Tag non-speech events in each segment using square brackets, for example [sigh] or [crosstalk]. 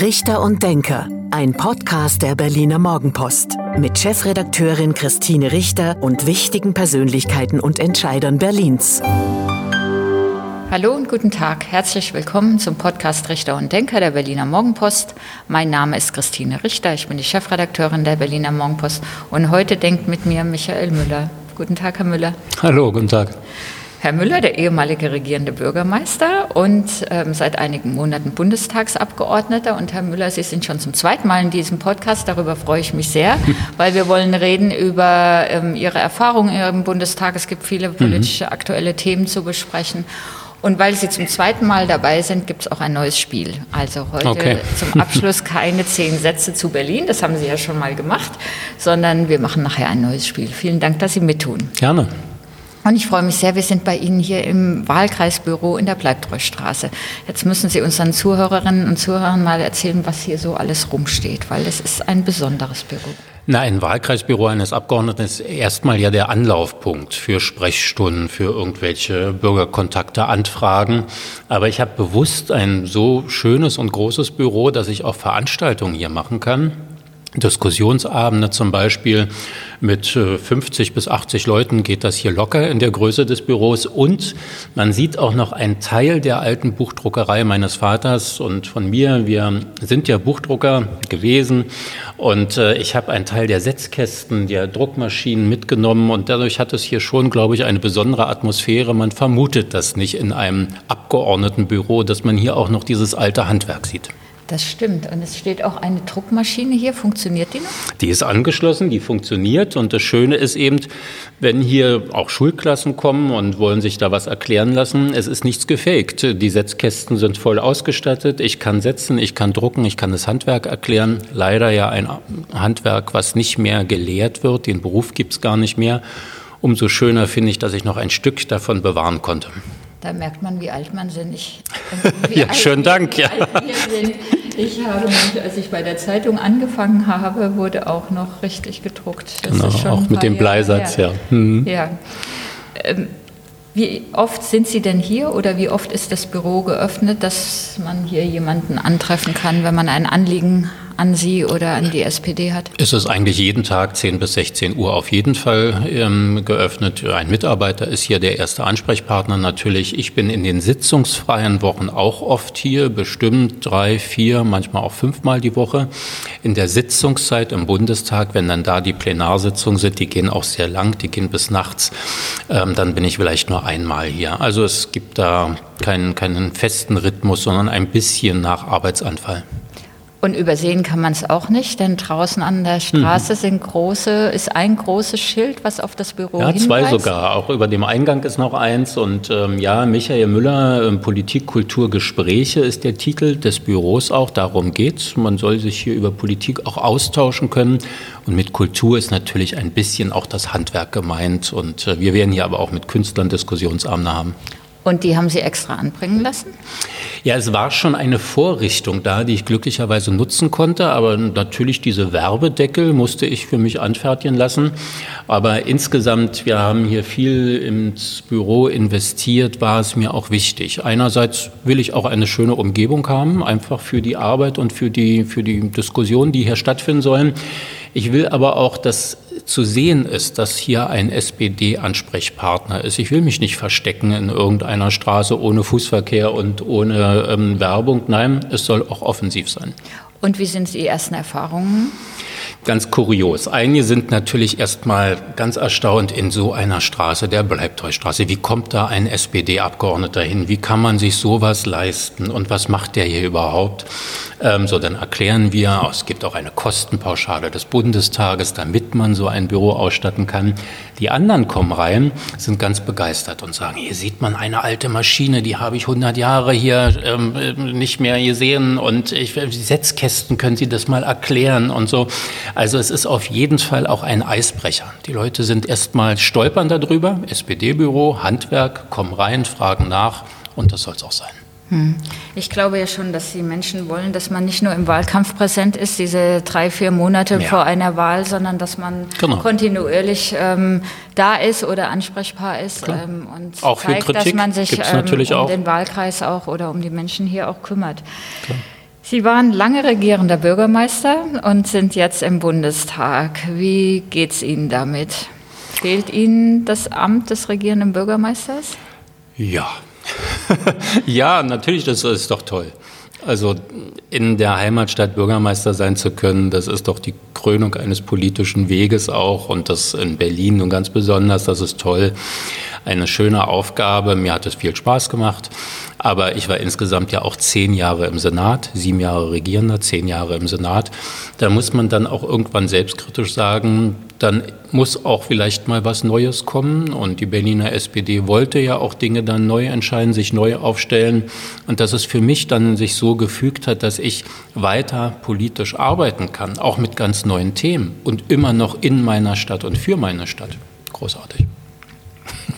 Richter und Denker, ein Podcast der Berliner Morgenpost mit Chefredakteurin Christine Richter und wichtigen Persönlichkeiten und Entscheidern Berlins. Hallo und guten Tag. Herzlich willkommen zum Podcast Richter und Denker der Berliner Morgenpost. Mein Name ist Christine Richter. Ich bin die Chefredakteurin der Berliner Morgenpost und heute denkt mit mir Michael Müller. Guten Tag, Herr Müller. Hallo, guten Tag. Herr Müller, der ehemalige regierende Bürgermeister und ähm, seit einigen Monaten Bundestagsabgeordneter. Und Herr Müller, Sie sind schon zum zweiten Mal in diesem Podcast. Darüber freue ich mich sehr, [laughs] weil wir wollen reden über ähm, Ihre Erfahrungen im Bundestag. Es gibt viele politische mhm. aktuelle Themen zu besprechen. Und weil Sie zum zweiten Mal dabei sind, gibt es auch ein neues Spiel. Also heute okay. zum [laughs] Abschluss keine zehn Sätze zu Berlin, das haben Sie ja schon mal gemacht, sondern wir machen nachher ein neues Spiel. Vielen Dank, dass Sie mittun. Gerne. Und ich freue mich sehr, wir sind bei Ihnen hier im Wahlkreisbüro in der Bleibtreustraße. Jetzt müssen Sie unseren Zuhörerinnen und Zuhörern mal erzählen, was hier so alles rumsteht, weil es ist ein besonderes Büro. Na, ein Wahlkreisbüro eines Abgeordneten ist erstmal ja der Anlaufpunkt für Sprechstunden, für irgendwelche Bürgerkontakte, Anfragen. Aber ich habe bewusst ein so schönes und großes Büro, dass ich auch Veranstaltungen hier machen kann. Diskussionsabende zum Beispiel mit 50 äh, bis 80 Leuten geht das hier locker in der Größe des Büros. Und man sieht auch noch einen Teil der alten Buchdruckerei meines Vaters und von mir. Wir sind ja Buchdrucker gewesen und äh, ich habe einen Teil der Setzkästen, der Druckmaschinen mitgenommen und dadurch hat es hier schon, glaube ich, eine besondere Atmosphäre. Man vermutet das nicht in einem Abgeordnetenbüro, dass man hier auch noch dieses alte Handwerk sieht. Das stimmt. Und es steht auch eine Druckmaschine hier. Funktioniert die noch? Die ist angeschlossen, die funktioniert. Und das Schöne ist eben, wenn hier auch Schulklassen kommen und wollen sich da was erklären lassen, es ist nichts gefaked. Die Setzkästen sind voll ausgestattet. Ich kann setzen, ich kann drucken, ich kann das Handwerk erklären. Leider ja ein Handwerk, was nicht mehr gelehrt wird. Den Beruf gibt es gar nicht mehr. Umso schöner finde ich, dass ich noch ein Stück davon bewahren konnte. Da merkt man, wie alt man sind. Ich, [laughs] ja, schönen Dank. Ja. Ich habe mich, als ich bei der Zeitung angefangen habe, wurde auch noch richtig gedruckt. Das genau, auch mit dem Bleisatz, ja. Mhm. ja. Ähm, wie oft sind Sie denn hier oder wie oft ist das Büro geöffnet, dass man hier jemanden antreffen kann, wenn man ein Anliegen an Sie oder an die SPD hat? Es ist eigentlich jeden Tag 10 bis 16 Uhr auf jeden Fall ähm, geöffnet. Ein Mitarbeiter ist hier der erste Ansprechpartner natürlich. Ich bin in den sitzungsfreien Wochen auch oft hier, bestimmt drei, vier, manchmal auch fünfmal die Woche. In der Sitzungszeit im Bundestag, wenn dann da die Plenarsitzungen sind, die gehen auch sehr lang, die gehen bis nachts, ähm, dann bin ich vielleicht nur einmal hier. Also es gibt da keinen, keinen festen Rhythmus, sondern ein bisschen nach Arbeitsanfall. Und übersehen kann man es auch nicht, denn draußen an der Straße mhm. sind große, ist ein großes Schild, was auf das Büro ja, hinweist. zwei sogar. Auch über dem Eingang ist noch eins. Und ähm, ja, Michael Müller, ähm, Politik, Kultur, Gespräche ist der Titel des Büros auch. Darum geht's. Man soll sich hier über Politik auch austauschen können. Und mit Kultur ist natürlich ein bisschen auch das Handwerk gemeint. Und äh, wir werden hier aber auch mit Künstlern Diskussionsabende haben. Und die haben Sie extra anbringen lassen? Ja, es war schon eine Vorrichtung da, die ich glücklicherweise nutzen konnte. Aber natürlich diese Werbedeckel musste ich für mich anfertigen lassen. Aber insgesamt, wir haben hier viel ins Büro investiert, war es mir auch wichtig. Einerseits will ich auch eine schöne Umgebung haben, einfach für die Arbeit und für die, für die Diskussionen, die hier stattfinden sollen. Ich will aber auch, dass zu sehen ist, dass hier ein SPD-Ansprechpartner ist. Ich will mich nicht verstecken in irgendeiner Straße ohne Fußverkehr und ohne ähm, Werbung. Nein, es soll auch offensiv sein. Und wie sind die ersten Erfahrungen? Ganz kurios. Einige sind natürlich erstmal ganz erstaunt in so einer Straße, der Bleibtreustraße. Wie kommt da ein SPD-Abgeordneter hin? Wie kann man sich sowas leisten? Und was macht der hier überhaupt? Ähm, so, dann erklären wir, oh, es gibt auch eine Kostenpauschale des Bundestages, damit man so ein Büro ausstatten kann. Die anderen kommen rein, sind ganz begeistert und sagen, hier sieht man eine alte Maschine, die habe ich 100 Jahre hier ähm, nicht mehr gesehen und ich, die Setzkästen, können Sie das mal erklären und so. Also es ist auf jeden Fall auch ein Eisbrecher. Die Leute sind erstmal stolpern darüber, SPD-Büro, Handwerk, kommen rein, fragen nach und das soll es auch sein. Hm. Ich glaube ja schon, dass die Menschen wollen, dass man nicht nur im Wahlkampf präsent ist, diese drei, vier Monate ja. vor einer Wahl, sondern dass man genau. kontinuierlich ähm, da ist oder ansprechbar ist ähm, und auch zeigt, dass man sich ähm, um auch. den Wahlkreis auch oder um die Menschen hier auch kümmert. Klar. Sie waren lange regierender Bürgermeister und sind jetzt im Bundestag. Wie geht es Ihnen damit? Fehlt Ihnen das Amt des regierenden Bürgermeisters? Ja. [laughs] ja, natürlich, das ist doch toll. Also in der Heimatstadt Bürgermeister sein zu können, das ist doch die Krönung eines politischen Weges auch und das in Berlin nun ganz besonders, das ist toll. Eine schöne Aufgabe, mir hat es viel Spaß gemacht. Aber ich war insgesamt ja auch zehn Jahre im Senat, sieben Jahre Regierender, zehn Jahre im Senat. Da muss man dann auch irgendwann selbstkritisch sagen, dann muss auch vielleicht mal was Neues kommen. Und die Berliner SPD wollte ja auch Dinge dann neu entscheiden, sich neu aufstellen. Und dass es für mich dann sich so gefügt hat, dass ich weiter politisch arbeiten kann, auch mit ganz neuen Themen und immer noch in meiner Stadt und für meine Stadt. Großartig.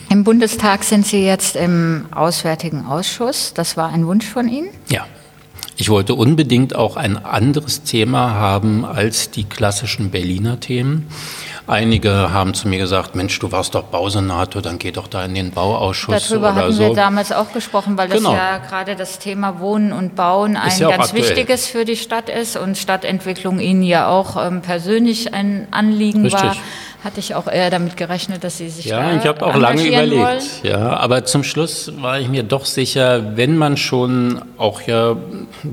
Im Bundestag sind Sie jetzt im Auswärtigen Ausschuss. Das war ein Wunsch von Ihnen? Ja. Ich wollte unbedingt auch ein anderes Thema haben als die klassischen Berliner Themen. Einige haben zu mir gesagt, Mensch, du warst doch Bausenator, dann geh doch da in den Bauausschuss Darüber oder hatten so. wir damals auch gesprochen, weil Genau. das ja gerade das Thema Wohnen und Bauen ein ja ganz aktuell. wichtiges für die Stadt ist und Stadtentwicklung Ihnen ja auch ähm, persönlich ein Anliegen Richtig. war. Hatte ich auch eher damit gerechnet, dass Sie sich Ja, ich habe auch lange überlegt. Wollen. Ja, aber zum Schluss war ich mir doch sicher, wenn man schon auch ja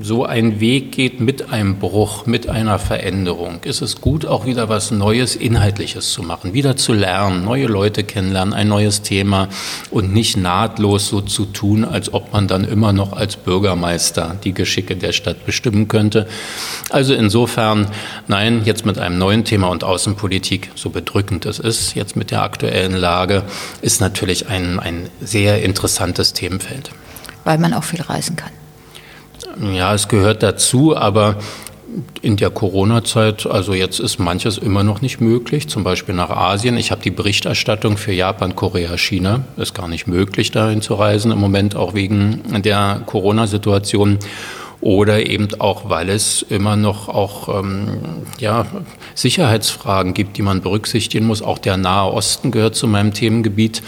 so einen Weg geht mit einem Bruch, mit einer Veränderung, ist es gut, auch wieder was Neues, Inhaltliches zu machen, wieder zu lernen, neue Leute kennenlernen, ein neues Thema und nicht nahtlos so zu tun, als ob man dann immer noch als Bürgermeister die Geschicke der Stadt bestimmen könnte. Also insofern, nein, jetzt mit einem neuen Thema und Außenpolitik, so bedrückend es ist, jetzt mit der aktuellen Lage, ist natürlich ein, ein sehr interessantes Themenfeld. Weil man auch viel reisen kann. Ja, es gehört dazu, aber in der Corona-Zeit, also jetzt ist manches immer noch nicht möglich, zum Beispiel nach Asien. Ich habe die Berichterstattung für Japan, Korea, China. Ist gar nicht möglich, dahin zu reisen im Moment, auch wegen der Corona-Situation. Oder eben auch, weil es immer noch auch ähm, ja, Sicherheitsfragen gibt, die man berücksichtigen muss. Auch der Nahe Osten gehört zu meinem Themengebiet.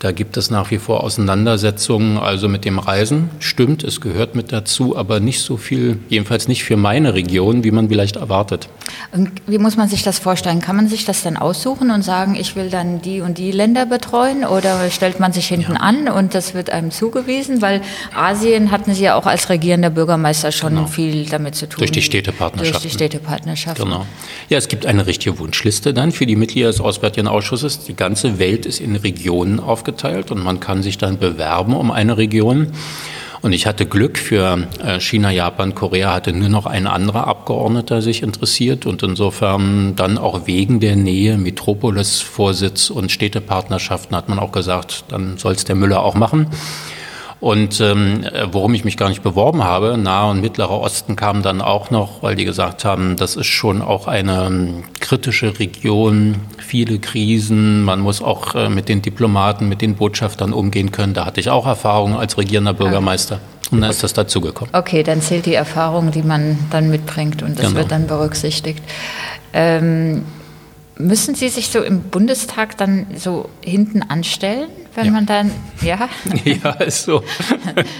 Da gibt es nach wie vor Auseinandersetzungen, also mit dem Reisen. Stimmt, es gehört mit dazu, aber nicht so viel, jedenfalls nicht für meine Region, wie man vielleicht erwartet. Und wie muss man sich das vorstellen? Kann man sich das dann aussuchen und sagen, ich will dann die und die Länder betreuen oder stellt man sich hinten an und das wird einem zugewiesen? Weil Asien hatten Sie ja auch als regierender Bürgermeister schon viel damit zu tun. Durch die Städtepartnerschaften. Durch die Städtepartnerschaften. Genau. Ja, es gibt eine richtige Wunschliste dann für die Mitglieder des Auswärtigen Ausschusses. Die ganze Welt ist in Regionen aufgeteilt und man kann sich dann bewerben um eine Region. Und ich hatte Glück für äh, China, Japan, Korea hatte nur noch ein anderer Abgeordneter sich interessiert und insofern dann auch wegen der Nähe, Metropolis-Vorsitz und Städtepartnerschaften hat man auch gesagt, dann soll es der Müller auch machen. Und ähm, worum ich mich gar nicht beworben habe, Nahe und Mittlerer Osten kam dann auch noch, weil die gesagt haben, das ist schon auch eine ähm, kritische Region, viele Krisen, man muss auch äh, mit den Diplomaten, mit den Botschaftern umgehen können. Da hatte ich auch Erfahrung als regierender Bürgermeister. Und dann ist das dazugekommen. Okay, dann zählt die Erfahrung, die man dann mitbringt und das Genau. wird dann berücksichtigt. Ähm, müssen Sie sich so im Bundestag dann so hinten anstellen, wenn Ja. man dann, ja? [laughs] Ja, ist so.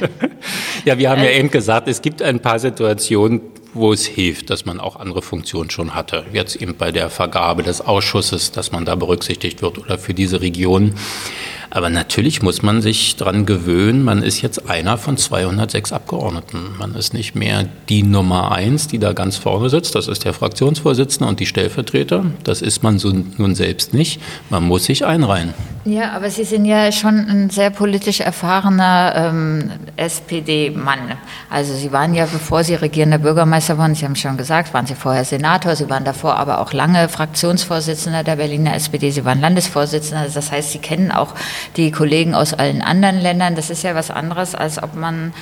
[laughs] ja, wir haben ja eben gesagt, es gibt ein paar Situationen, wo es hilft, dass man auch andere Funktionen schon hatte. Jetzt eben bei der Vergabe des Ausschusses, dass man da berücksichtigt wird oder für diese Region. Aber natürlich muss man sich dran gewöhnen, man ist jetzt einer von 206 Abgeordneten. Man ist nicht mehr die Nummer eins, die da ganz vorne sitzt. Das ist der Fraktionsvorsitzende und die Stellvertreter. Das ist man so nun selbst nicht. Man muss sich einreihen. Ja, aber Sie sind ja schon ein sehr politisch erfahrener ähm, SPD-Mann. Also Sie waren ja, bevor Sie regierender Bürgermeister waren, Sie haben schon gesagt, waren Sie vorher Senator, Sie waren davor aber auch lange Fraktionsvorsitzender der Berliner SPD, Sie waren Landesvorsitzender. Das heißt, Sie kennen auch die Kollegen aus allen anderen Ländern. Das ist ja was anderes, als ob man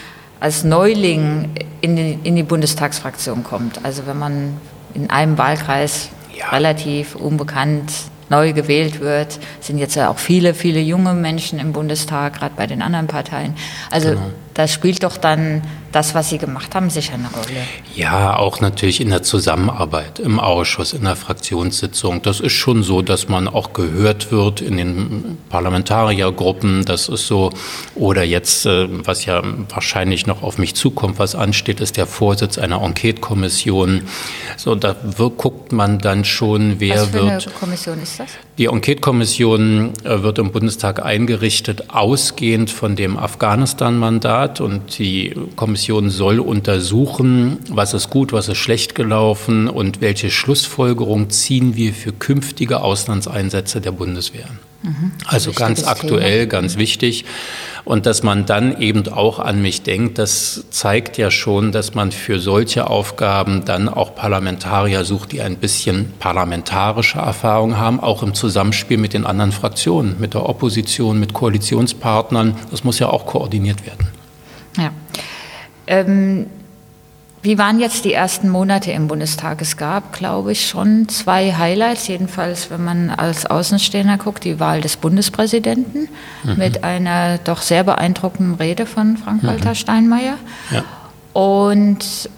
als Neuling in die, in die Bundestagsfraktion kommt. Also wenn man in einem Wahlkreis Ja. relativ unbekannt neu gewählt wird, sind jetzt ja auch viele, viele junge Menschen im Bundestag, gerade bei den anderen Parteien. Also da spielt doch dann das, was Sie gemacht haben, sicher eine Rolle. Ja, auch natürlich in der Zusammenarbeit, im Ausschuss, in der Fraktionssitzung. Das ist schon so, dass man auch gehört wird in den Parlamentariergruppen. Das ist so. Oder jetzt, äh, was ja wahrscheinlich noch auf mich zukommt, was ansteht, ist der Vorsitz einer Enquete-Kommission. So, da guckt man dann schon, wer was für wird. Eine Kommission ist das? Die Enquete-Kommission äh, wird im Bundestag eingerichtet, ausgehend von dem Afghanistan-Mandat. Und die Kommission soll untersuchen, was ist gut, was ist schlecht gelaufen und welche Schlussfolgerung ziehen wir für künftige Auslandseinsätze der Bundeswehr. Mhm. Also ganz aktuell, Thema. ganz wichtig. Und dass man dann eben auch an mich denkt, das zeigt ja schon, dass man für solche Aufgaben dann auch Parlamentarier sucht, die ein bisschen parlamentarische Erfahrung haben, auch im Zusammenspiel mit den anderen Fraktionen, mit der Opposition, mit Koalitionspartnern. Das muss ja auch koordiniert werden. Ja. Ähm, wie waren jetzt die ersten Monate im Bundestag? Es gab, glaube ich, schon zwei Highlights, jedenfalls wenn man als Außenstehender guckt, die Wahl des Bundespräsidenten mhm. mit einer doch sehr beeindruckenden Rede von Frank-Walter mhm. Steinmeier. Ja. Und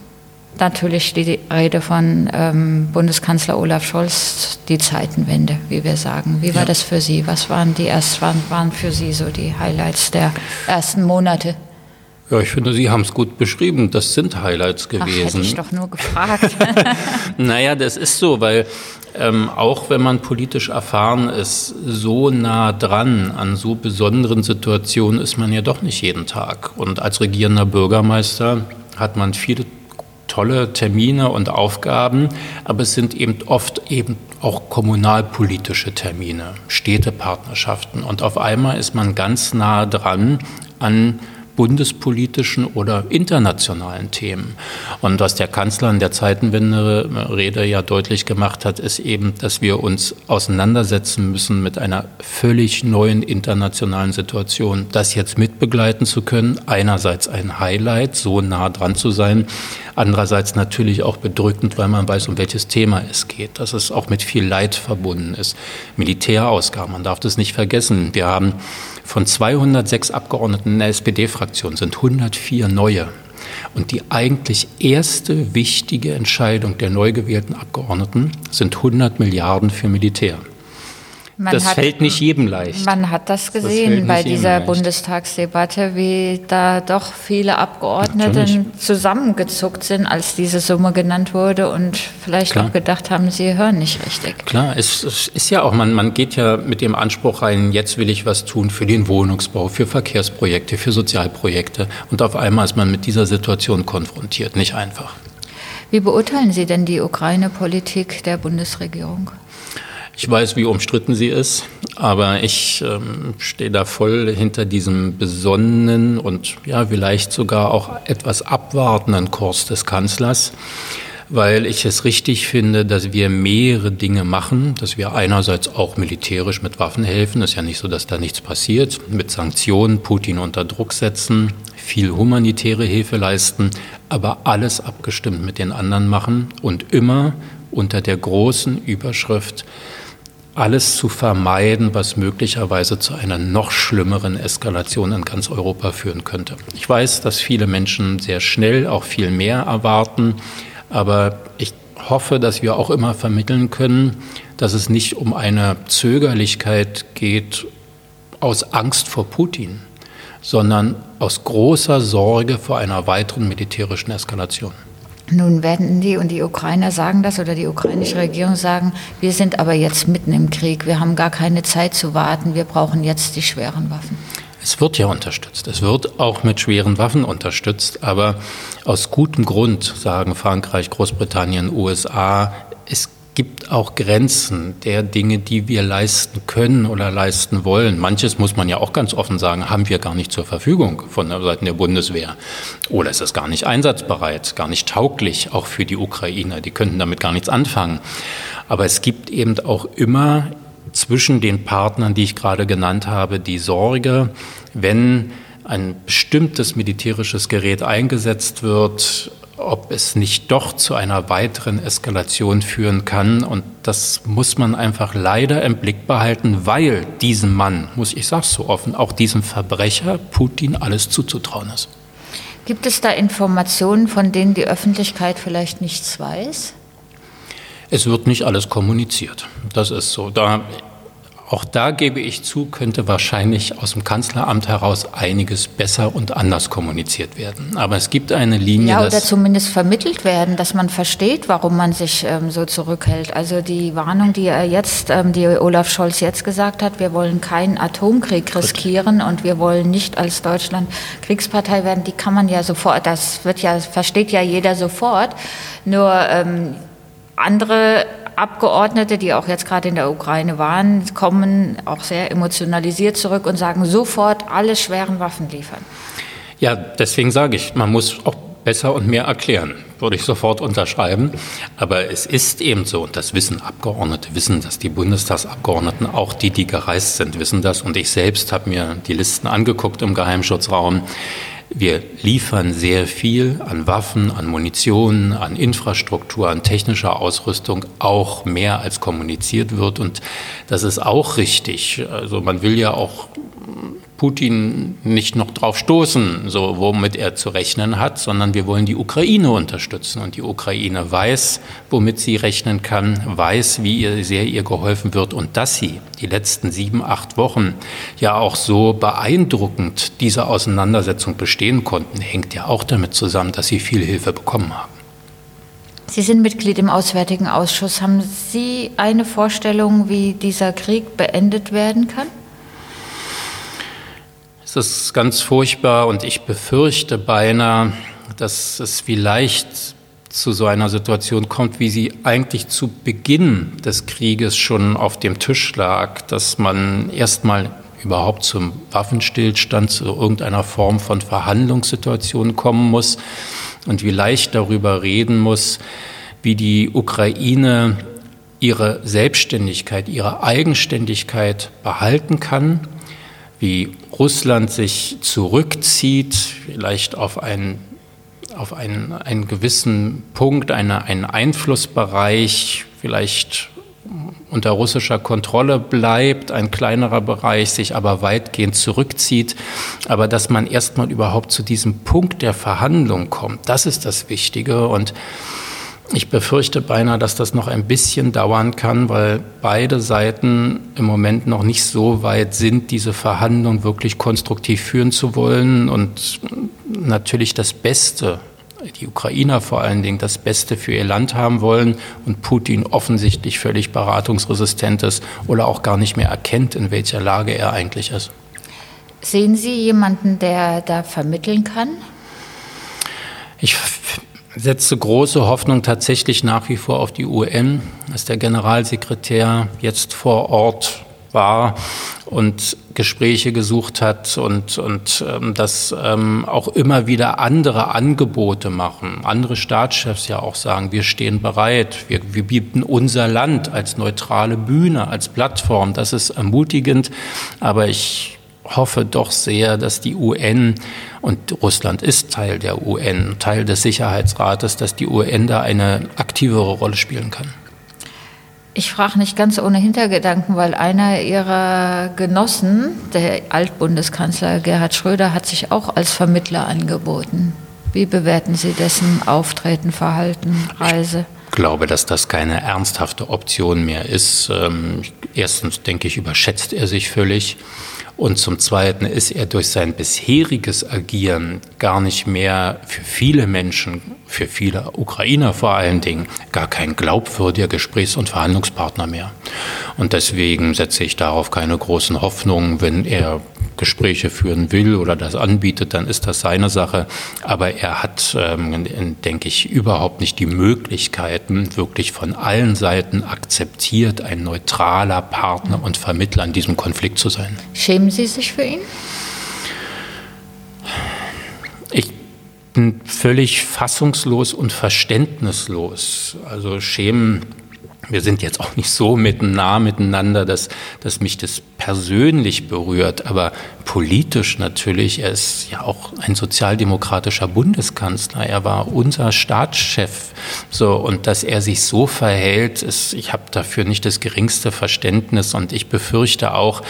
natürlich die Rede von ähm, Bundeskanzler Olaf Scholz, die Zeitenwende, wie wir sagen. Wie war ja. das für Sie? Was waren die erst waren, waren für Sie so die Highlights der ersten Monate? Ja, ich finde, Sie haben es gut beschrieben. Das sind Highlights gewesen. Ach, hätte ich doch nur gefragt. [laughs] [laughs] naja, das ist so, weil ähm, auch wenn man politisch erfahren ist, so nah dran an so besonderen Situationen ist man ja doch nicht jeden Tag. Und als regierender Bürgermeister hat man viele tolle Termine und Aufgaben, aber es sind eben oft eben auch kommunalpolitische Termine, Städtepartnerschaften. Und auf einmal ist man ganz nah dran an bundespolitischen oder internationalen Themen. Und was der Kanzler in der Zeitenwende-Rede ja deutlich gemacht hat, ist eben, dass wir uns auseinandersetzen müssen mit einer völlig neuen internationalen Situation. Das jetzt mitbegleiten zu können, einerseits ein Highlight, so nah dran zu sein, andererseits natürlich auch bedrückend, weil man weiß, um welches Thema es geht, dass es auch mit viel Leid verbunden ist. Militärausgaben, man darf das nicht vergessen. Wir haben von 206 Abgeordneten in der SPD-Fraktion sind 104 neue. Und die eigentlich erste wichtige Entscheidung der neu gewählten Abgeordneten sind 100 Milliarden für Militär. Man das hat, fällt nicht jedem leicht. Man hat das gesehen das bei dieser Bundestagsdebatte, wie da doch viele Abgeordnete Natürlich. zusammengezuckt sind, als diese Summe genannt wurde und vielleicht Klar. auch gedacht haben, sie hören nicht richtig. Klar, es, es ist ja auch, man, man geht ja mit dem Anspruch rein, jetzt will ich was tun für den Wohnungsbau, für Verkehrsprojekte, für Sozialprojekte. Und auf einmal ist man mit dieser Situation konfrontiert. Nicht einfach. Wie beurteilen Sie denn die Ukraine-Politik der Bundesregierung? Ich weiß, wie umstritten sie ist, aber ich ähm, stehe da voll hinter diesem besonnenen und ja, vielleicht sogar auch etwas abwartenden Kurs des Kanzlers, weil ich es richtig finde, dass wir mehrere Dinge machen, dass wir einerseits auch militärisch mit Waffen helfen, ist ja nicht so, dass da nichts passiert, mit Sanktionen Putin unter Druck setzen, viel humanitäre Hilfe leisten, aber alles abgestimmt mit den anderen machen und immer unter der großen Überschrift, alles zu vermeiden, was möglicherweise zu einer noch schlimmeren Eskalation in ganz Europa führen könnte. Ich weiß, dass viele Menschen sehr schnell auch viel mehr erwarten, aber ich hoffe, dass wir auch immer vermitteln können, dass es nicht um eine Zögerlichkeit geht aus Angst vor Putin, sondern aus großer Sorge vor einer weiteren militärischen Eskalation. Nun werden die und die Ukrainer sagen das oder die ukrainische Regierung sagen, wir sind aber jetzt mitten im Krieg, wir haben gar keine Zeit zu warten, wir brauchen jetzt die schweren Waffen. Es wird ja unterstützt. Es wird auch mit schweren Waffen unterstützt. Aber aus gutem Grund sagen Frankreich, Großbritannien, USA, es gibt auch Grenzen der Dinge, die wir leisten können oder leisten wollen. Manches muss man ja auch ganz offen sagen, haben wir gar nicht zur Verfügung von der Seite der Bundeswehr. Oder ist es gar nicht einsatzbereit, gar nicht tauglich, auch für die Ukrainer. Die könnten damit gar nichts anfangen. Aber es gibt eben auch immer zwischen den Partnern, die ich gerade genannt habe, die Sorge, wenn ein bestimmtes militärisches Gerät eingesetzt wird, ob es nicht doch zu einer weiteren Eskalation führen kann. Und das muss man einfach leider im Blick behalten, weil diesem Mann, muss ich sagen so offen, auch diesem Verbrecher Putin alles zuzutrauen ist. Gibt es da Informationen, von denen die Öffentlichkeit vielleicht nichts weiß? Es wird nicht alles kommuniziert. Das ist so. Da auch da gebe ich zu, könnte wahrscheinlich aus dem Kanzleramt heraus einiges besser und anders kommuniziert werden. Aber es gibt eine Linie. Ja, oder zumindest vermittelt werden, dass man versteht, warum man sich ähm, so zurückhält. Also die Warnung, die er jetzt, ähm, die Olaf Scholz jetzt gesagt hat, wir wollen keinen Atomkrieg riskieren und wir wollen nicht als Deutschland Kriegspartei werden, die kann man ja sofort, das wird ja, versteht ja jeder sofort. Nur ähm, andere Abgeordnete, die auch jetzt gerade in der Ukraine waren, kommen auch sehr emotionalisiert zurück und sagen sofort alle schweren Waffen liefern. Ja, deswegen sage ich, man muss auch besser und mehr erklären, würde ich sofort unterschreiben. Aber es ist eben so, und das wissen Abgeordnete, wissen das, die Bundestagsabgeordneten, auch die, die gereist sind, wissen das. Und ich selbst habe mir die Listen angeguckt im Geheimschutzraum. Wir liefern sehr viel an Waffen, an Munition, an Infrastruktur, an technischer Ausrüstung, auch mehr als kommuniziert wird. Und das ist auch richtig. Also man will ja auch Putin nicht noch drauf stoßen, so womit er zu rechnen hat, sondern wir wollen die Ukraine unterstützen. Und die Ukraine weiß, womit sie rechnen kann, weiß, wie ihr, sehr ihr geholfen wird und dass sie die letzten sieben, acht Wochen ja auch so beeindruckend diese Auseinandersetzung bestehen konnten, hängt ja auch damit zusammen, dass sie viel Hilfe bekommen haben. Sie sind Mitglied im Auswärtigen Ausschuss. Haben Sie eine Vorstellung, wie dieser Krieg beendet werden kann? Es ist ganz furchtbar und ich befürchte beinahe, dass es vielleicht zu so einer Situation kommt, wie sie eigentlich zu Beginn des Krieges schon auf dem Tisch lag, dass man erstmal überhaupt zum Waffenstillstand, zu irgendeiner Form von Verhandlungssituation kommen muss und wie leicht darüber reden muss, wie die Ukraine ihre Selbstständigkeit, ihre Eigenständigkeit behalten kann wie Russland sich zurückzieht, vielleicht auf einen, auf einen, einen gewissen Punkt, eine, einen Einflussbereich, vielleicht unter russischer Kontrolle bleibt, ein kleinerer Bereich sich aber weitgehend zurückzieht. Aber dass man erstmal überhaupt zu diesem Punkt der Verhandlung kommt, das ist das Wichtige. Und ich befürchte beinahe, dass das noch ein bisschen dauern kann, weil beide Seiten im Moment noch nicht so weit sind, diese Verhandlungen wirklich konstruktiv führen zu wollen und natürlich das Beste, die Ukrainer vor allen Dingen, das Beste für ihr Land haben wollen und Putin offensichtlich völlig beratungsresistent ist oder auch gar nicht mehr erkennt, in welcher Lage er eigentlich ist. Sehen Sie jemanden, der da vermitteln kann? Ich setze große Hoffnung tatsächlich nach wie vor auf die UN, dass der Generalsekretär jetzt vor Ort war und Gespräche gesucht hat und, und ähm, dass ähm, auch immer wieder andere Angebote machen, andere Staatschefs ja auch sagen, wir stehen bereit, wir, wir bieten unser Land als neutrale Bühne, als Plattform. Das ist ermutigend, aber ich hoffe doch sehr, dass die UN, und Russland ist Teil der UN, Teil des Sicherheitsrates, dass die UN da eine aktivere Rolle spielen kann. Ich frage nicht ganz ohne Hintergedanken, weil einer Ihrer Genossen, der Altbundeskanzler Gerhard Schröder, hat sich auch als Vermittler angeboten. Wie bewerten Sie dessen Auftreten, Verhalten, Reise? Ich glaube, dass das keine ernsthafte Option mehr ist. Ähm, erstens denke ich, überschätzt er sich völlig. Und zum Zweiten ist er durch sein bisheriges Agieren gar nicht mehr für viele Menschen, für viele Ukrainer vor allen Dingen, gar kein glaubwürdiger Gesprächs- und Verhandlungspartner mehr. Und deswegen setze ich darauf keine großen Hoffnungen. Wenn er Gespräche führen will oder das anbietet, dann ist das seine Sache. Aber er hat, ähm, denke ich, überhaupt nicht die Möglichkeiten, wirklich von allen Seiten akzeptiert, ein neutraler Partner und Vermittler in diesem Konflikt zu sein. Schämen Sie sich für ihn? Ich bin völlig fassungslos und verständnislos. Also schämen wir sind jetzt auch nicht so mitten nah miteinander, dass, dass mich das persönlich berührt, aber politisch natürlich. Er ist ja auch ein sozialdemokratischer Bundeskanzler. Er war unser Staatschef. So, und dass er sich so verhält, ist, ich habe dafür nicht das geringste Verständnis und ich befürchte auch,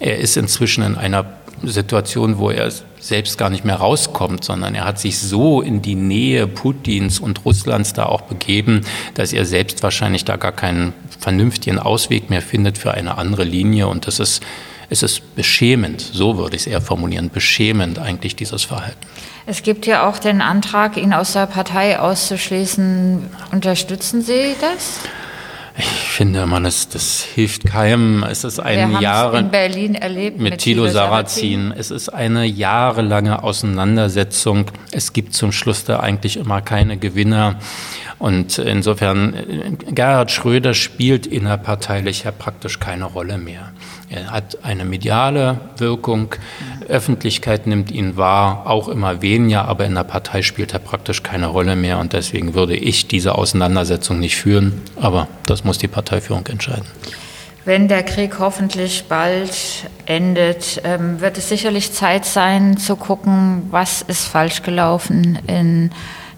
er ist inzwischen in einer Situation, wo er selbst gar nicht mehr rauskommt, sondern er hat sich so in die Nähe Putins und Russlands da auch begeben, dass er selbst wahrscheinlich da gar keinen vernünftigen Ausweg mehr findet für eine andere Linie. Und das ist, es ist beschämend, so würde ich es eher formulieren, beschämend eigentlich dieses Verhalten. Es gibt ja auch den Antrag, ihn aus der Partei auszuschließen. Unterstützen Sie das? Ich finde immer, das, das hilft keinem. Es ist ein Jahre in Berlin erlebt mit, mit Thilo Sarrazin. Es ist eine jahrelange Auseinandersetzung. Es gibt zum Schluss da eigentlich immer keine Gewinner. Und insofern, Gerhard Schröder spielt innerparteilich ja praktisch keine Rolle mehr. Er hat eine mediale Wirkung, Öffentlichkeit nimmt ihn wahr, auch immer weniger, aber in der Partei spielt er praktisch keine Rolle mehr und deswegen würde ich diese Auseinandersetzung nicht führen, aber das muss die Parteiführung entscheiden. Wenn der Krieg hoffentlich bald endet, ähm, wird es sicherlich Zeit sein zu gucken, was ist falsch gelaufen in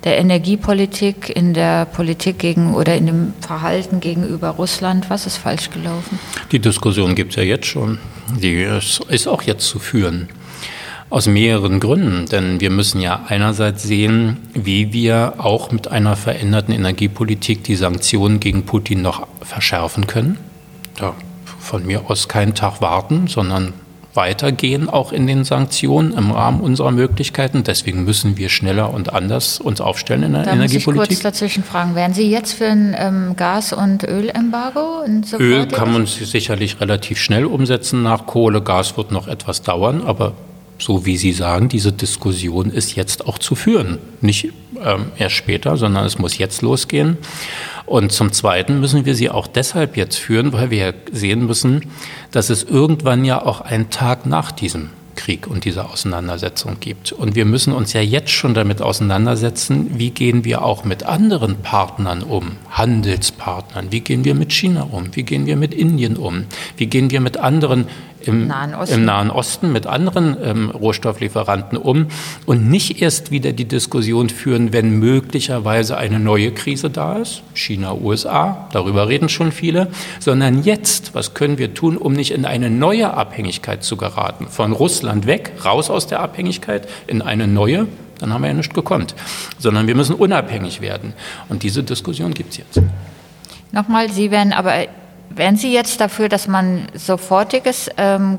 der Energiepolitik, in der Politik gegen oder in dem Verhalten gegenüber Russland? Was ist falsch gelaufen? Die Diskussion gibt es ja jetzt schon. Die ist auch jetzt zu führen. Aus mehreren Gründen, denn wir müssen ja einerseits sehen, wie wir auch mit einer veränderten Energiepolitik die Sanktionen gegen Putin noch verschärfen können. Da von mir aus keinen Tag warten, sondern weitergehen, auch in den Sanktionen im Rahmen unserer Möglichkeiten. Deswegen müssen wir schneller und anders uns aufstellen in der da Energiepolitik. Muss ich kurz dazwischen fragen, wären Sie jetzt für ein ähm, Gas- und Ölembargo? Öl kann man sicherlich relativ schnell umsetzen nach Kohle. Gas wird noch etwas dauern, aber so wie Sie sagen, diese Diskussion ist jetzt auch zu führen. Nicht ähm, erst später, sondern es muss jetzt losgehen. Und zum Zweiten müssen wir sie auch deshalb jetzt führen, weil wir sehen müssen, dass es irgendwann ja auch einen Tag nach diesem Krieg und dieser Auseinandersetzung gibt. Und wir müssen uns ja jetzt schon damit auseinandersetzen, wie gehen wir auch mit anderen Partnern um, Handelspartnern, wie gehen wir mit China um, wie gehen wir mit Indien um, wie gehen wir mit anderen im Nahen Osten, im Nahen Osten mit anderen ähm, Rohstofflieferanten um und nicht erst wieder die Diskussion führen, wenn möglicherweise eine neue Krise da ist, China, USA, darüber reden schon viele, sondern jetzt, was können wir tun, um nicht in eine neue Abhängigkeit zu geraten, von Russland weg, raus aus der Abhängigkeit, in eine neue, dann haben wir ja nichts gekonnt, sondern wir müssen unabhängig werden. Und diese Diskussion gibt es jetzt. Nochmal, Sie werden aber Wären Sie jetzt dafür, dass man sofortiges ähm,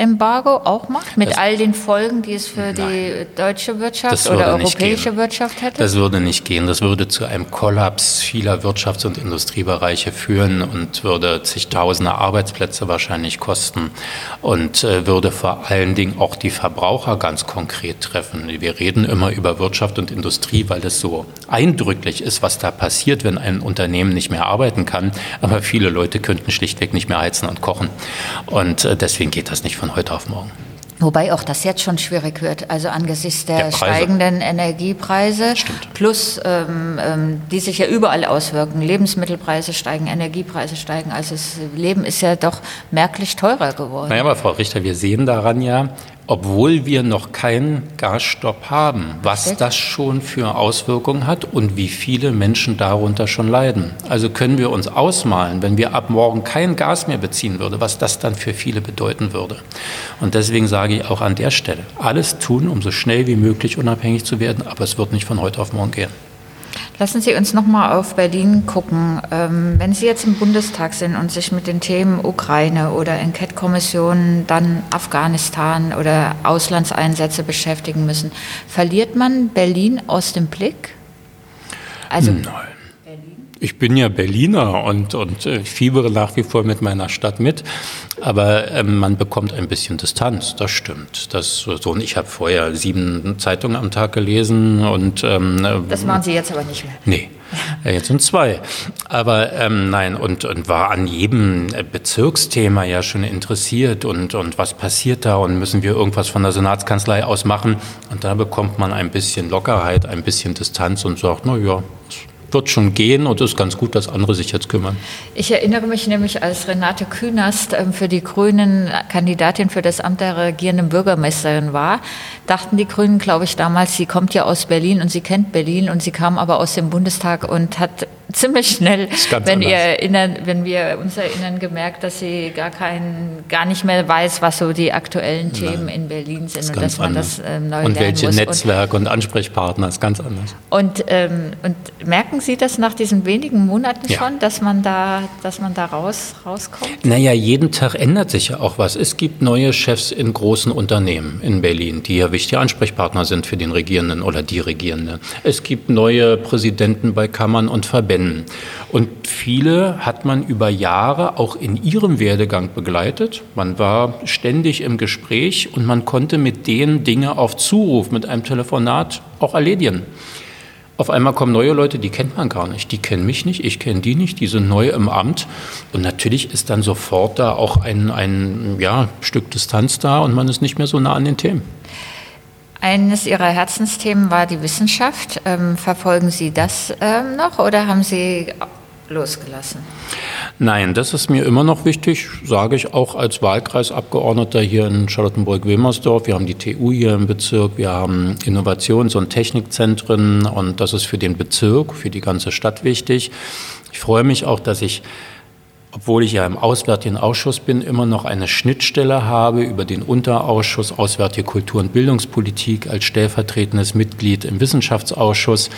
Gasembargo auch macht, mit das, all den Folgen, die es für nein, die deutsche Wirtschaft oder europäische Wirtschaft hätte? Das würde nicht gehen. Das würde zu einem Kollaps vieler Wirtschafts- und Industriebereiche führen und würde zigtausende Arbeitsplätze wahrscheinlich kosten und äh, würde vor allen Dingen auch die Verbraucher ganz konkret treffen. Wir reden immer über Wirtschaft und Industrie, weil es so eindrücklich ist, was da passiert, wenn ein Unternehmen nicht mehr arbeiten kann. Aber viele Leute Leute könnten schlichtweg nicht mehr heizen und kochen. Und äh, deswegen geht das nicht von heute auf morgen. Wobei auch das jetzt schon schwierig wird, also angesichts der, der steigenden Energiepreise, Stimmt. plus ähm, ähm, die sich ja überall auswirken. Lebensmittelpreise steigen, Energiepreise steigen, also das Leben ist ja doch merklich teurer geworden. Naja, aber Frau Richter, wir sehen daran ja, obwohl wir noch keinen Gasstopp haben, was das schon für Auswirkungen hat und wie viele Menschen darunter schon leiden. Also können wir uns ausmalen, wenn wir ab morgen kein Gas mehr beziehen würden, was das dann für viele bedeuten würde. Und deswegen sage ich auch an der Stelle, alles tun, um so schnell wie möglich unabhängig zu werden, aber es wird nicht von heute auf morgen gehen. Lassen Sie uns noch mal auf Berlin gucken. Ähm, wenn Sie jetzt im Bundestag sind und sich mit den Themen Ukraine oder Enquete-Kommission, dann Afghanistan oder Auslandseinsätze beschäftigen müssen, verliert man Berlin aus dem Blick? Also Nein. Ich bin ja Berliner und, und äh, fiebere nach wie vor mit meiner Stadt mit. Aber ähm, man bekommt ein bisschen Distanz, das stimmt. Das, so, und ich habe vorher sieben Zeitungen am Tag gelesen und ähm, Das machen Sie jetzt aber nicht mehr. Nee. Jetzt sind zwei. Aber ähm, nein, und, und war an jedem Bezirksthema ja schon interessiert und, und was passiert da und müssen wir irgendwas von der Senatskanzlei aus machen. Und da bekommt man ein bisschen Lockerheit, ein bisschen Distanz und sagt, na ja, wird schon gehen und es ist ganz gut, dass andere sich jetzt kümmern. Ich erinnere mich nämlich, als Renate Künast ähm, für die Grünen Kandidatin für das Amt der regierenden Bürgermeisterin war, dachten die Grünen, glaube ich, damals, sie kommt ja aus Berlin und sie kennt Berlin und sie kam aber aus dem Bundestag und hat ziemlich schnell, wenn, erinnern, wenn wir uns erinnern, gemerkt, dass sie gar kein, gar nicht mehr weiß, was so die aktuellen Themen Nein, in Berlin sind und dass man anders. das ähm, neu Und welche muss. Netzwerk und, und Ansprechpartner ist ganz anders. Und, ähm, und merken Sie das nach diesen wenigen Monaten ja. schon, dass man da, dass man da raus, rauskommt? Naja, jeden Tag ändert sich ja auch was. Es gibt neue Chefs in großen Unternehmen in Berlin, die ja wichtige Ansprechpartner sind für den Regierenden oder die Regierende. Es gibt neue Präsidenten bei Kammern und Verbänden kennen. Und viele hat man über Jahre auch in ihrem Werdegang begleitet. Man war ständig im Gespräch und man konnte mit denen Dinge auf Zuruf, mit einem Telefonat auch erledigen. Auf einmal kommen neue Leute, die kennt man gar nicht. Die kennen mich nicht, ich kenne die nicht, die sind neu im Amt. Und natürlich ist dann sofort da auch ein, ein ja, Stück Distanz da und man ist nicht mehr so nah an den Themen. Eines Ihrer Herzensthemen war die Wissenschaft. Ähm, verfolgen Sie das ähm, noch oder haben Sie losgelassen? Nein, das ist mir immer noch wichtig, sage ich auch als Wahlkreisabgeordneter hier in Charlottenburg-Wilmersdorf. Wir haben die TU hier im Bezirk, wir haben Innovations- und Technikzentren und das ist für den Bezirk, für die ganze Stadt wichtig. Ich freue mich auch, dass ich obwohl ich ja im Auswärtigen Ausschuss bin, immer noch eine Schnittstelle habe über den Unterausschuss Auswärtige Kultur und Bildungspolitik als stellvertretendes Mitglied im Wissenschaftsausschuss,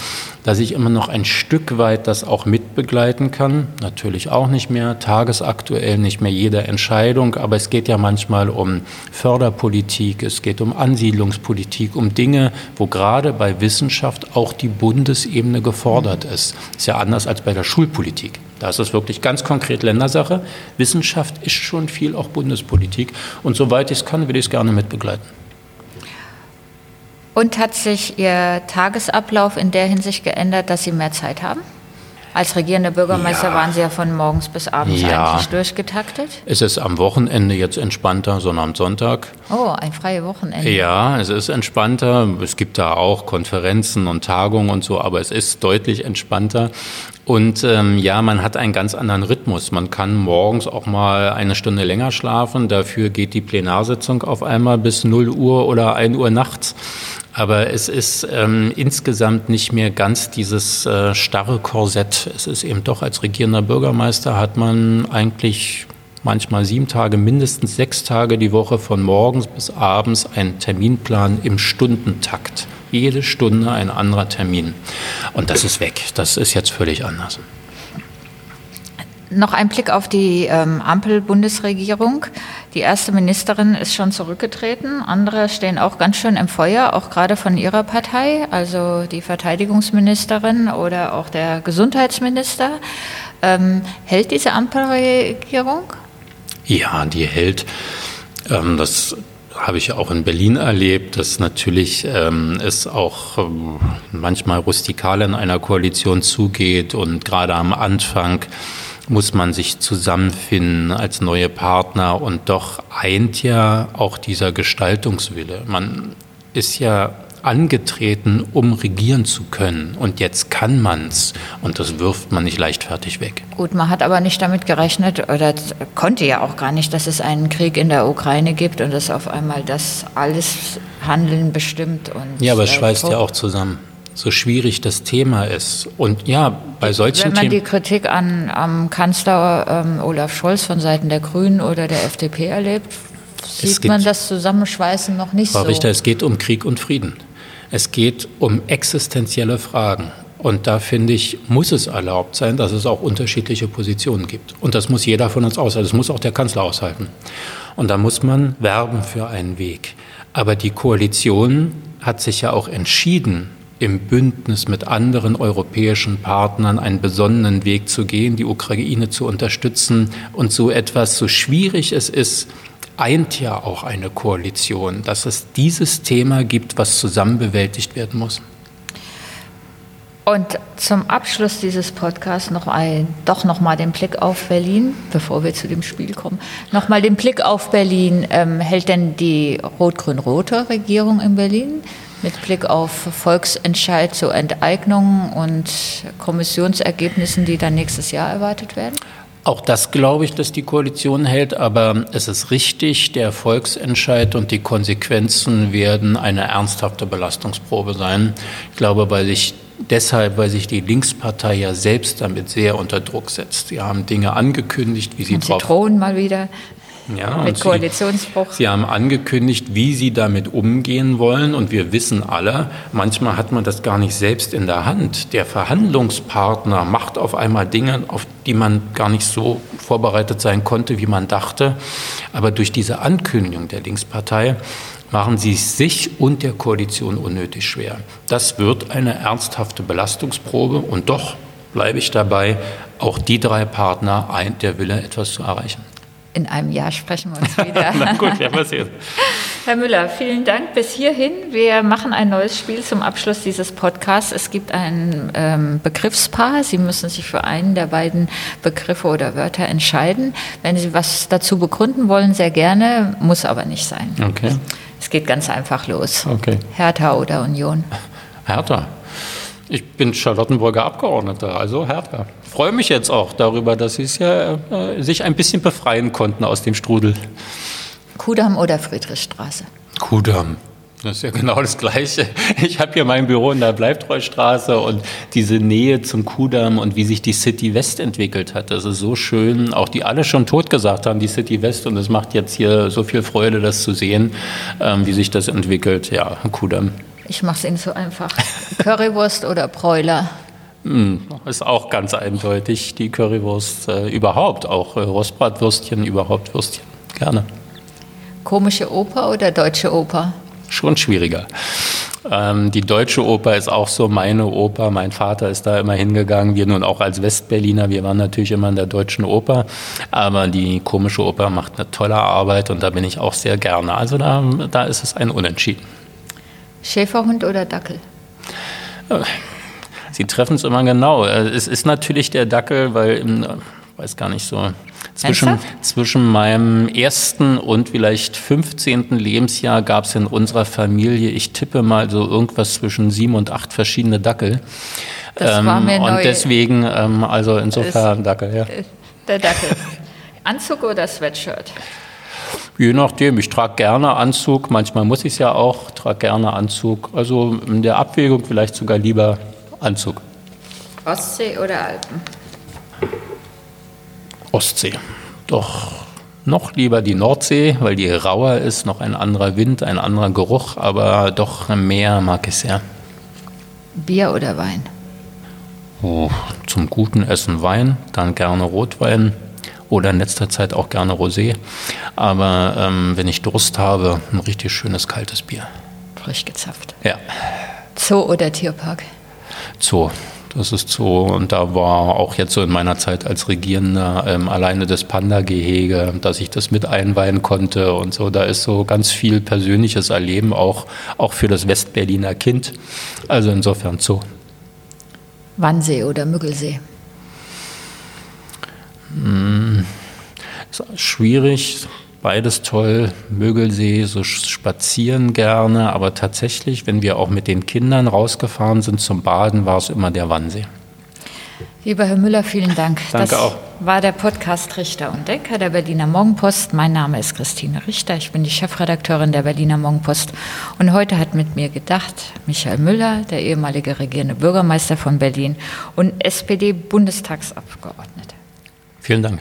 dass ich immer noch ein Stück weit das auch mitbegleiten kann. Natürlich auch nicht mehr tagesaktuell, nicht mehr jede Entscheidung, aber es geht ja manchmal um Förderpolitik, es geht um Ansiedlungspolitik, um Dinge, wo gerade bei Wissenschaft auch die Bundesebene gefordert ist. Ist ja anders als bei der Schulpolitik. Da ist es wirklich ganz konkret Ländersache. Wissenschaft ist schon viel auch Bundespolitik. Und soweit ich es kann, will ich es gerne mitbegleiten. Und hat sich Ihr Tagesablauf in der Hinsicht geändert, dass Sie mehr Zeit haben? Als regierender Bürgermeister ja. waren Sie ja von morgens bis abends ja. eigentlich durchgetaktet. Es ist am Wochenende jetzt entspannter, sondern am Sonntag. Oh, ein freies Wochenende. Ja, es ist entspannter. Es gibt da auch Konferenzen und Tagungen und so, aber es ist deutlich entspannter. Und ähm, ja, man hat einen ganz anderen Rhythmus. Man kann morgens auch mal eine Stunde länger schlafen. Dafür geht die Plenarsitzung auf einmal bis 0 Uhr oder 1 Uhr nachts. Aber es ist ähm, insgesamt nicht mehr ganz dieses äh, starre Korsett. Es ist eben doch als regierender Bürgermeister hat man eigentlich manchmal sieben Tage, mindestens sechs Tage die Woche von morgens bis abends einen Terminplan im Stundentakt. Jede Stunde ein anderer Termin. Und das ist weg. Das ist jetzt völlig anders. Noch ein Blick auf die ähm, Ampel-Bundesregierung. Die erste Ministerin ist schon zurückgetreten. Andere stehen auch ganz schön im Feuer, auch gerade von ihrer Partei, also die Verteidigungsministerin oder auch der Gesundheitsminister. Ähm, hält diese Ampelregierung? Ja, die hält. Ähm, das habe ich auch in Berlin erlebt, dass natürlich ähm, es auch ähm, manchmal rustikal in einer Koalition zugeht und gerade am Anfang muss man sich zusammenfinden als neue Partner und doch eint ja auch dieser Gestaltungswille. Man ist ja angetreten, um regieren zu können. Und jetzt kann man es. Und das wirft man nicht leichtfertig weg. Gut, man hat aber nicht damit gerechnet oder konnte ja auch gar nicht, dass es einen Krieg in der Ukraine gibt und dass auf einmal das alles Handeln bestimmt. Und ja, aber es schweißt ja auch zusammen so schwierig das Thema ist. Und ja, bei solchen Themen. Wenn man die Kritik an am Kanzler ähm, Olaf Scholz von Seiten der Grünen oder der FDP erlebt, sieht man das Zusammenschweißen noch nicht Frau so. Richter, es geht um Krieg und Frieden. Es geht um existenzielle Fragen. Und da finde ich, muss es erlaubt sein, dass es auch unterschiedliche Positionen gibt. Und das muss jeder von uns aushalten. Das muss auch der Kanzler aushalten. Und da muss man werben für einen Weg. Aber die Koalition hat sich ja auch entschieden, im Bündnis mit anderen europäischen Partnern einen besonnenen Weg zu gehen, die Ukraine zu unterstützen. Und so etwas, so schwierig es ist, eint ja auch eine Koalition, dass es dieses Thema gibt, was zusammen bewältigt werden muss. Und zum Abschluss dieses Podcasts noch ein, doch noch mal den Blick auf Berlin, bevor wir zu dem Spiel kommen. Noch mal den Blick auf Berlin. Ähm, hält denn die rot-grün-rote Regierung in Berlin mit Blick auf Volksentscheid zur Enteignung und Kommissionsergebnissen, die dann nächstes Jahr erwartet werden? Auch das glaube ich, dass die Koalition hält, aber es ist richtig, der Volksentscheid und die Konsequenzen werden eine ernsthafte Belastungsprobe sein. Ich glaube, weil sich deshalb, weil sich die Linkspartei ja selbst damit sehr unter Druck setzt. Sie haben Dinge angekündigt, wie sie Und sie drohen mal wieder ja, mit Koalitionsbruch. Sie, Sie haben angekündigt, wie Sie damit umgehen wollen. Und wir wissen alle, manchmal hat man das gar nicht selbst in der Hand. Der Verhandlungspartner macht auf einmal Dinge, auf die man gar nicht so vorbereitet sein konnte, wie man dachte. Aber durch diese Ankündigung der Linkspartei machen Sie es sich und der Koalition unnötig schwer. Das wird eine ernsthafte Belastungsprobe. Und doch bleibe ich dabei, auch die drei Partner eint der Wille, etwas zu erreichen. In einem Jahr sprechen wir uns [laughs] wieder. Na gut, werden wir sehen. [laughs] Herr Müller, vielen Dank bis hierhin. Wir machen ein neues Spiel zum Abschluss dieses Podcasts. Es gibt ein ähm, Begriffspaar. Sie müssen sich für einen der beiden Begriffe oder Wörter entscheiden. Wenn Sie was dazu begründen wollen, sehr gerne, muss aber nicht sein. Okay. Es geht ganz einfach los. Okay. Hertha oder Union? Hertha. Ich bin Charlottenburger Abgeordneter, also Hertha. Freue mich jetzt auch darüber, dass Sie es ja, äh, sich ein bisschen befreien konnten aus dem Strudel. Kudamm oder Friedrichstraße? Kudamm. Das ist ja genau das Gleiche. Ich habe hier mein Büro in der Bleibtreustraße und diese Nähe zum Kudamm und wie sich die City West entwickelt hat, das ist so schön. Auch die alle schon tot gesagt haben, die City West. Und es macht jetzt hier so viel Freude, das zu sehen, ähm, wie sich das entwickelt. Ja, Kudamm. Ich mache es Ihnen so einfach. Currywurst oder Bräuler? Hm, ist auch ganz eindeutig die Currywurst äh, überhaupt, auch äh, Rostbratwürstchen, überhaupt Würstchen. Gerne. Komische Oper oder deutsche Oper? Schon schwieriger. Ähm, die deutsche Oper ist auch so meine Oper. Mein Vater ist da immer hingegangen. Wir nun auch als Westberliner, wir waren natürlich immer in der deutschen Oper. Aber die komische Oper macht eine tolle Arbeit und da bin ich auch sehr gerne. Also da, da ist es ein Unentschieden. Schäferhund oder Dackel? Sie treffen es immer genau. Es ist natürlich der Dackel, weil, im, weiß gar nicht so, zwischen, zwischen meinem ersten und vielleicht 15. Lebensjahr gab es in unserer Familie, ich tippe mal so irgendwas zwischen sieben und acht verschiedene Dackel. Das war mir ähm, neu. Und deswegen, ähm, also insofern Dackel, ja. Der Dackel. Anzug oder Sweatshirt? Je nachdem, ich trage gerne Anzug, manchmal muss ich es ja auch, trage gerne Anzug. Also in der Abwägung vielleicht sogar lieber Anzug. Ostsee oder Alpen? Ostsee. Doch noch lieber die Nordsee, weil die rauer ist, noch ein anderer Wind, ein anderer Geruch, aber doch Meer mag ich sehr. Bier oder Wein? Oh, zum guten Essen Wein, dann gerne Rotwein oder in letzter Zeit auch gerne Rosé. Aber ähm, wenn ich Durst habe, ein richtig schönes kaltes Bier. Frisch gezapft. Ja, Zoo oder Tierpark? Zoo. Das ist Zoo und da war auch jetzt so in meiner Zeit als Regierender ähm, alleine das Panda-Gehege, dass ich das mit einweihen konnte und so. Da ist so ganz viel persönliches Erleben auch, auch für das Westberliner Kind. Also insofern Zoo. Wannsee oder Müggelsee? Ist schwierig, beides toll. Mögelsee, so spazieren gerne, aber tatsächlich, wenn wir auch mit den Kindern rausgefahren sind zum Baden, war es immer der Wannsee. Lieber Herr Müller, vielen Dank. Danke das auch. war der Podcast Richter und Denker der Berliner Morgenpost. Mein Name ist Christine Richter. Ich bin die Chefredakteurin der Berliner Morgenpost. Und heute hat mit mir gedacht Michael Müller, der ehemalige regierende Bürgermeister von Berlin und SPD-Bundestagsabgeordnete. Vielen Dank.